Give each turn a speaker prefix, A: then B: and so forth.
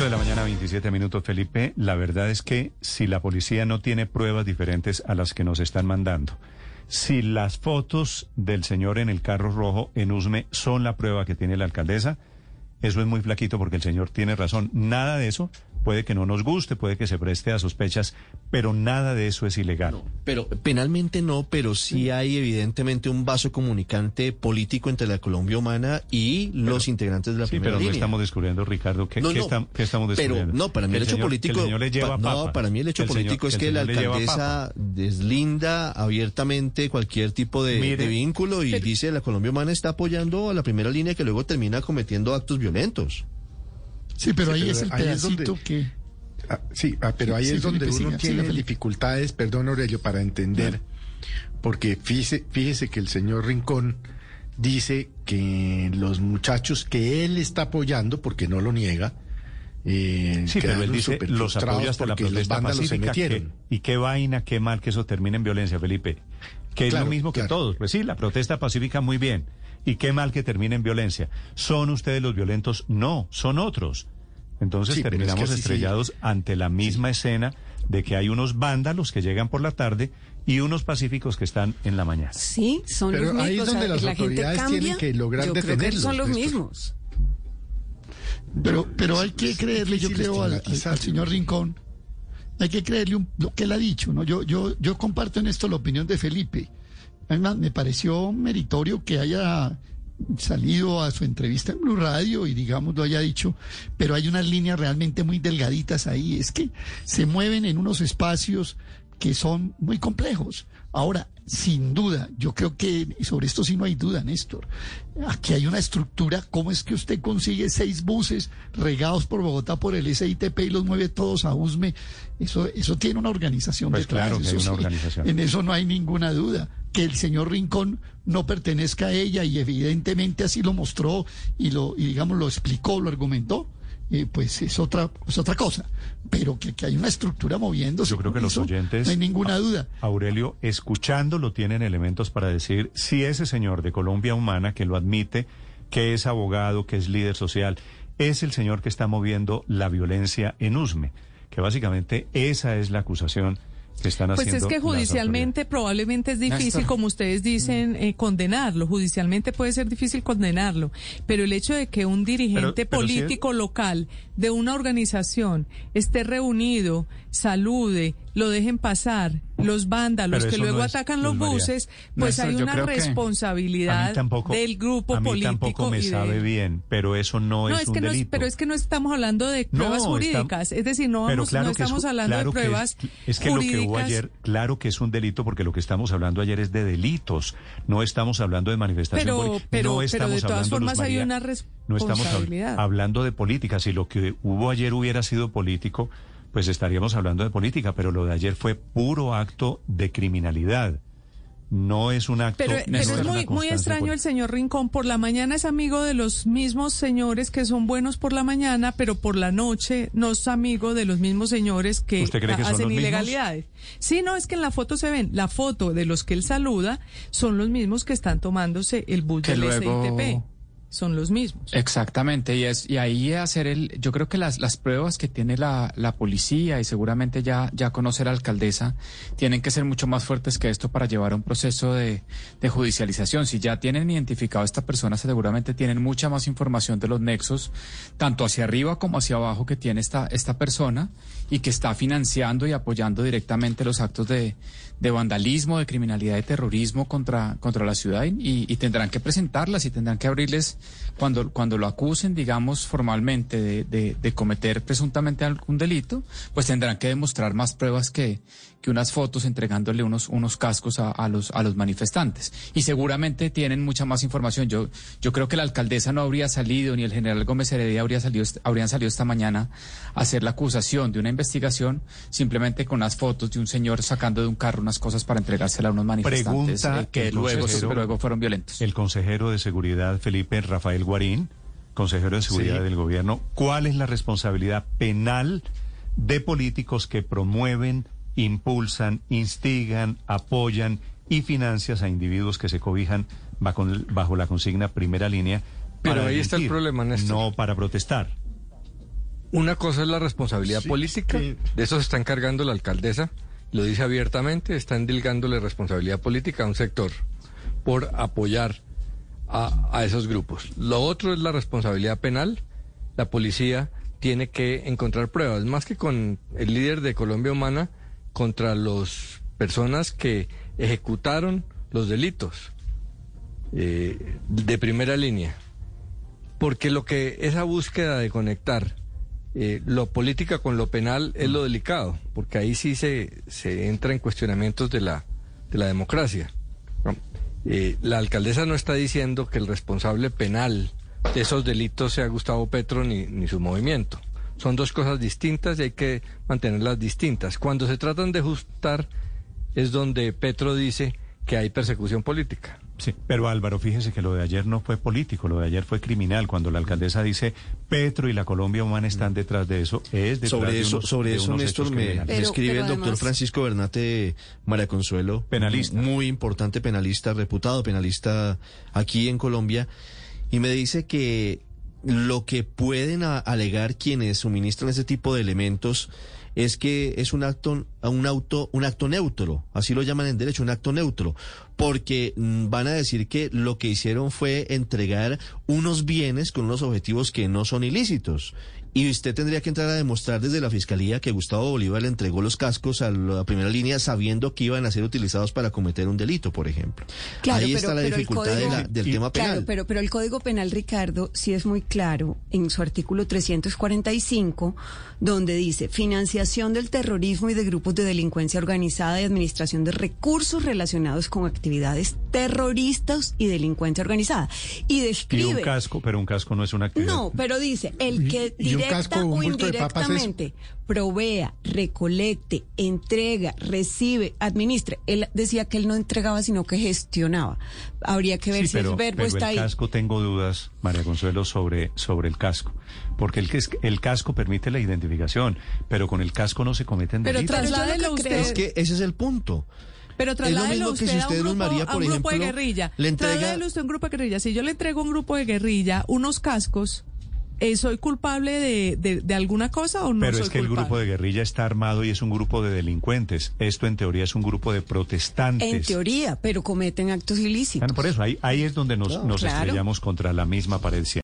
A: De la mañana, 27 minutos, Felipe. La verdad es que si la policía no tiene pruebas diferentes a las que nos están mandando, si las fotos del señor en el carro rojo en Usme son la prueba que tiene la alcaldesa, eso es muy flaquito porque el señor tiene razón. Nada de eso puede que no nos guste, puede que se preste a sospechas, pero nada de eso es ilegal.
B: Pero penalmente no, pero sí hay evidentemente un vaso comunicante político entre la Colombia humana y los integrantes de la
A: Sí,
B: primera
A: pero no
B: línea.
A: estamos descubriendo, Ricardo, ¿qué,
B: No,
A: qué
B: no,
A: qué estamos
B: Pero
A: descubriendo?
B: no, para mí el, hecho
A: señor-
B: político.
A: que el señor le lleva
B: pa- no,
A: papa.
B: para mí el hecho
A: Que el señor-
B: político es
A: que
B: la alcaldesa deslinda abiertamente cualquier tipo de,
A: Mire.
B: de vínculo y dice la Colombia humana está apoyando a la primera línea que luego termina cometiendo actos violentos.
C: Sí, pero ahí
D: pero
C: es el
D: ahí es
C: pedacito
D: donde-
C: que...
D: Ah, sí, ah, pero ahí
C: Sí,
D: es donde
C: Felipe,
D: uno
C: siga,
D: tiene
C: siga,
D: dificultades, perdón Aurelio, para entender, porque fíjese, fíjese que el señor Rincón dice que los muchachos que él está apoyando, porque no lo niega, eh,
A: Sí, pero él dice, los apoya hasta la protesta pacífica. que- y qué vaina, qué mal que eso termine en violencia, Felipe. Que es lo mismo que
D: claro.
A: todos. Pues sí, la protesta pacífica muy bien. Y qué mal que termine en violencia. ¿Son ustedes los violentos? No, son otros. Entonces
D: Sí, pero es que
A: terminamos
D: sí, sí.
A: estrellados ante la misma escena de que hay unos vándalos que llegan por la tarde y unos pacíficos que están en la mañana.
E: Sí, son
D: Pero
E: los mismos.
D: ahí es
E: o sea,
D: donde las
E: la
D: autoridades
E: cambia,
D: tienen que lograr
E: yo creo que
D: detenerlos,
E: son los mismos.
C: Pero, pero hay que creerle, yo creo, al, al señor Rincón, hay que creerle un- lo que él ha dicho, ¿no? Yo, yo, yo comparto en esto la opinión de Felipe. Además, me pareció meritorio que haya salido a su entrevista en Blue Radio y digamos lo haya dicho, pero hay unas líneas realmente muy delgaditas ahí. Es que se mueven en unos espacios que son muy complejos. Ahora, sin duda, yo creo que sobre esto sí no hay duda, Néstor. Aquí hay una estructura. ¿Cómo es que usted consigue seis buses regados por Bogotá por el SITP y los mueve todos a USME? Eso, eso tiene una organización
A: Pues
C: detrás,
A: claro que hay
C: eso
A: una organización.
C: En eso no hay ninguna duda. Que el señor Rincón no pertenezca a ella y evidentemente así lo mostró y lo, y digamos, lo explicó, lo argumentó. eh, pues es otra, es otra cosa. Pero que, que hay una estructura moviéndose.
A: Yo creo que los oyentes,
C: No hay ninguna duda.
A: Aurelio, escuchándolo, tienen elementos para decir si ese señor de Colombia Humana, que lo admite, que es abogado, que es líder social, es el señor que está moviendo la violencia en Usme, que básicamente esa es la acusación están
F: Pues es que judicialmente probablemente es difícil,
G: Néstor.
F: como ustedes dicen, eh, condenarlo. Judicialmente puede ser difícil condenarlo. Pero el hecho de que un dirigente
A: Pero- pero si es-
F: político local de una organización esté reunido, salude, lo dejen pasar, los vándalos que luego
A: no es-
F: atacan los
A: María.
F: buses, pues hay una responsabilidad
A: tampoco,
F: del grupo
A: a mí
F: político.
A: tampoco me sabe bien, pero eso no,
F: No,
A: es,
F: es
A: un
F: que
A: delito.
F: pero es que no estamos hablando de pruebas
A: está-
F: jurídicas, es decir, no, vamos,
A: claro es-
F: estamos hablando
A: claro
F: de
A: que es-
F: pruebas
A: es, que lo que hubo
F: jurídicas.
A: ayer, claro que es un delito porque lo que estamos hablando ayer es de delitos. No estamos hablando de manifestación.
F: Pero-
A: poli-
F: pero-
A: no
F: pero
A: estamos
F: de todas formas hay una
A: No estamos hab-
F: responsabilidad.
A: hablando de política. Si lo que hubo ayer hubiera sido político, pues estaríamos hablando de política. Pero lo de ayer fue puro acto de criminalidad. No es un acto.
F: Pero, es muy, extraño el señor Rincón. Por la mañana es amigo de los mismos señores que son buenos por la mañana, pero por la noche no es amigo de los mismos señores que,
A: ¿Usted cree que son
F: hacen
A: los mismos?
F: ilegalidades. Sí, no, es que en la foto se ven. La foto de los que él saluda son los mismos que están tomándose el bus
G: Que
F: del
G: luego-
F: SITP. Son los mismos.
G: Exactamente, y es y ahí hacer el, yo creo que las, las pruebas que tiene la, la policía y seguramente ya, ya conoce la alcaldesa, tienen que ser mucho más fuertes que esto para llevar a un proceso de, de judicialización. Si ya tienen identificado a esta persona, seguramente tienen mucha más información de los nexos, tanto hacia arriba como hacia abajo que tiene esta, esta persona y que está financiando y apoyando directamente los actos de, de vandalismo, de criminalidad, de terrorismo contra, contra la ciudad y, y tendrán que presentarlas y tendrán que abrirles cuando, cuando lo acusen, digamos, formalmente de, de, de cometer presuntamente algún delito, pues tendrán que demostrar más pruebas que, que unas fotos entregándole unos, unos cascos a, a, los, a los manifestantes. Y seguramente tienen mucha más información. Yo, yo creo que la alcaldesa no habría salido, ni el general Gómez Heredia habría salido, habrían salido esta mañana a hacer la acusación de una investigación simplemente con unas fotos de un señor sacando de un carro unas cosas para entregársela a unos manifestantes
A: Pregunta
G: eh, que luego, luego fueron violentos.
A: El consejero de Seguridad, Felipe Rafael Guarín, consejero de Seguridad
D: Sí.
A: del Gobierno, ¿cuál es la responsabilidad penal de políticos que promueven, impulsan, instigan, apoyan y financian a individuos que se cobijan bajo, bajo la consigna primera línea?
E: Pero ahí está el problema, Néstor.
A: No para protestar.
E: Una cosa es la responsabilidad
D: Sí,
E: política,
D: sí.
E: de eso se está encargando la alcaldesa, lo dice abiertamente, está endilgándole responsabilidad política a un sector por apoyar a, a esos grupos. Lo otro es la responsabilidad penal, la policía tiene que encontrar pruebas, más que con el líder de Colombia Humana, contra las personas que ejecutaron los delitos eh, de primera línea porque lo que esa búsqueda de conectar eh, lo política con lo penal es lo delicado, porque ahí sí se, se entra en cuestionamientos de la, de la democracia. Eh, la alcaldesa no está diciendo que el responsable penal de esos delitos sea Gustavo Petro ni, ni su movimiento. Son dos cosas distintas y hay que mantenerlas distintas. Cuando se tratan de ajustar es donde Petro dice que hay persecución política.
A: Sí, pero Álvaro, fíjese que lo de ayer no fue político, lo de ayer fue criminal. Cuando la alcaldesa dice Petro y la Colombia Humana están detrás de eso, es detrás
B: Sobre
A: de
B: eso,
A: unos-
B: sobre
A: de
B: eso Néstor, me, me
H: Pero-
B: escribe
H: pero
B: el doctor
H: además-
B: Francisco Bernate María Consuelo.
A: Penalista.
B: Muy importante penalista, reputado penalista aquí en Colombia. Y me dice que lo que pueden a- alegar quienes suministran ese tipo de elementos es que es un acto, un auto, un acto neutro, así lo llaman en derecho, un acto neutro, porque mm, van a decir que lo que hicieron fue entregar unos bienes con unos objetivos que no son ilícitos. Y usted tendría que entrar a demostrar desde la fiscalía que Gustavo Bolívar le entregó los cascos a la primera línea sabiendo que iban a ser utilizados para cometer un delito, por ejemplo.
H: Claro,
B: Ahí
H: pero-
B: está la dificultad de
H: código-
B: la- del
A: y-
B: tema penal.
H: Claro, pero, pero el Código Penal, Ricardo, sí es muy claro en su artículo 345, donde dice financiación del terrorismo y de grupos de delincuencia organizada y administración de recursos relacionados con actividades terroristas y delincuencia organizada. Y
A: Y un
H: describe...
A: casco, pero un casco no es una actividad.
H: No, pero dice, el que directa
D: casco o
H: indirectamente provea, recolecte, entrega, recibe, administre. Él decía que él no entregaba, sino que gestionaba. Habría que ver
A: Sí,
H: si
A: pero,
H: el verbo
A: pero
H: está
A: el
H: ahí.
A: casco tengo dudas, María Consuelo, sobre, sobre el casco. Porque el, que es- el casco permite la identificación, pero con el casco no se cometen delitos.
H: Pero
F: trasládelo
H: que
F: usted.
B: Es que ese es el punto.
F: Pero
B: Es lo
F: trasládelo usted
B: si
F: a
B: usted,
F: un
B: Luz
F: grupo,
B: María,
F: a un grupo de guerrilla.
B: le entrega-
F: Trasládelo usted a un grupo de guerrilla. Si yo le entrego a un grupo de guerrilla unos cascos, eh, ¿soy culpable de, de, de alguna cosa o no
A: Pero
F: soy
A: es que el grupo de guerrilla está armado y es un grupo de delincuentes. Esto en teoría es un grupo de protestantes.
H: En teoría, pero cometen actos ilícitos.
A: Bueno, por eso, ahí, ahí es donde nos, nos
H: Claro.
A: estrellamos contra la misma pared siempre.